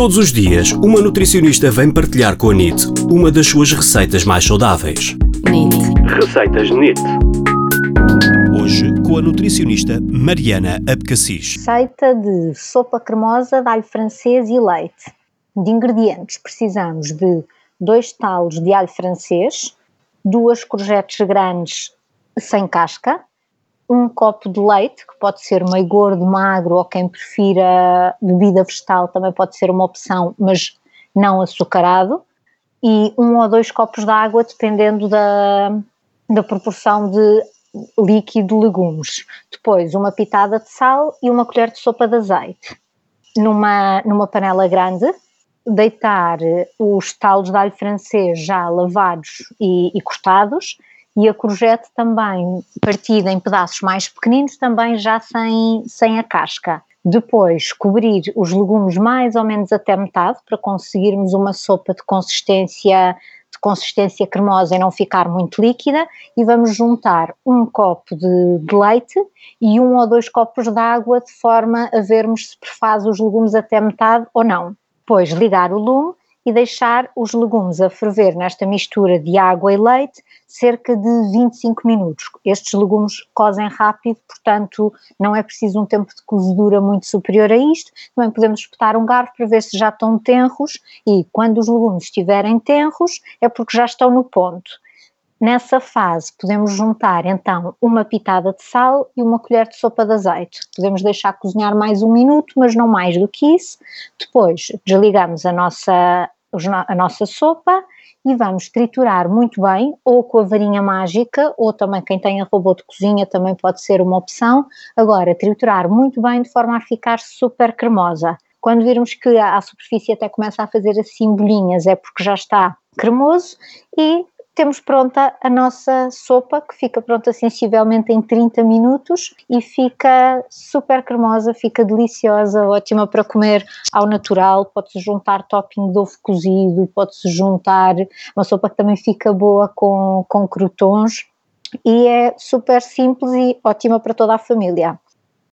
Todos os dias, uma nutricionista vem partilhar com a NIT uma das suas receitas mais saudáveis. NIT. Receitas NIT. Hoje, com a nutricionista Mariana Abcacis. Receita de sopa cremosa de alho francês e leite. De ingredientes, precisamos de dois talos de alho francês, duas courgettes grandes sem casca, um copo de leite, que pode ser meio gordo, magro, ou quem prefira bebida vegetal também pode ser uma opção, mas não açucarado, e um ou dois copos de água, dependendo da, da proporção de líquido legumes. Depois, uma pitada de sal e uma colher de sopa de azeite. Numa, numa panela grande, deitar os talos de alho francês já lavados e, e cortados, e a courgette também partida em pedaços mais pequeninos, também já sem, sem a casca. Depois cobrir os legumes mais ou menos até metade para conseguirmos uma sopa de consistência de consistência cremosa e não ficar muito líquida e vamos juntar um copo de, de leite e um ou dois copos de água de forma a vermos se prefaz os legumes até metade ou não. Depois ligar o lume e deixar os legumes a ferver nesta mistura de água e leite cerca de 25 minutos. Estes legumes cozem rápido, portanto não é preciso um tempo de cozedura muito superior a isto. Também podemos espetar um garfo para ver se já estão tenros e quando os legumes estiverem tenros é porque já estão no ponto. Nessa fase, podemos juntar então uma pitada de sal e uma colher de sopa de azeite. Podemos deixar cozinhar mais um minuto, mas não mais do que isso. Depois, desligamos a nossa, a nossa sopa e vamos triturar muito bem, ou com a varinha mágica, ou também quem tenha robô de cozinha também pode ser uma opção. Agora, triturar muito bem de forma a ficar super cremosa. Quando virmos que a superfície até começa a fazer assim bolinhas, é porque já está cremoso e temos pronta a nossa sopa, que fica pronta sensivelmente em 30 minutos e fica super cremosa, fica deliciosa, ótima para comer ao natural. Pode-se juntar topping de ovo cozido, pode-se juntar uma sopa que também fica boa com, com croutons e é super simples e ótima para toda a família.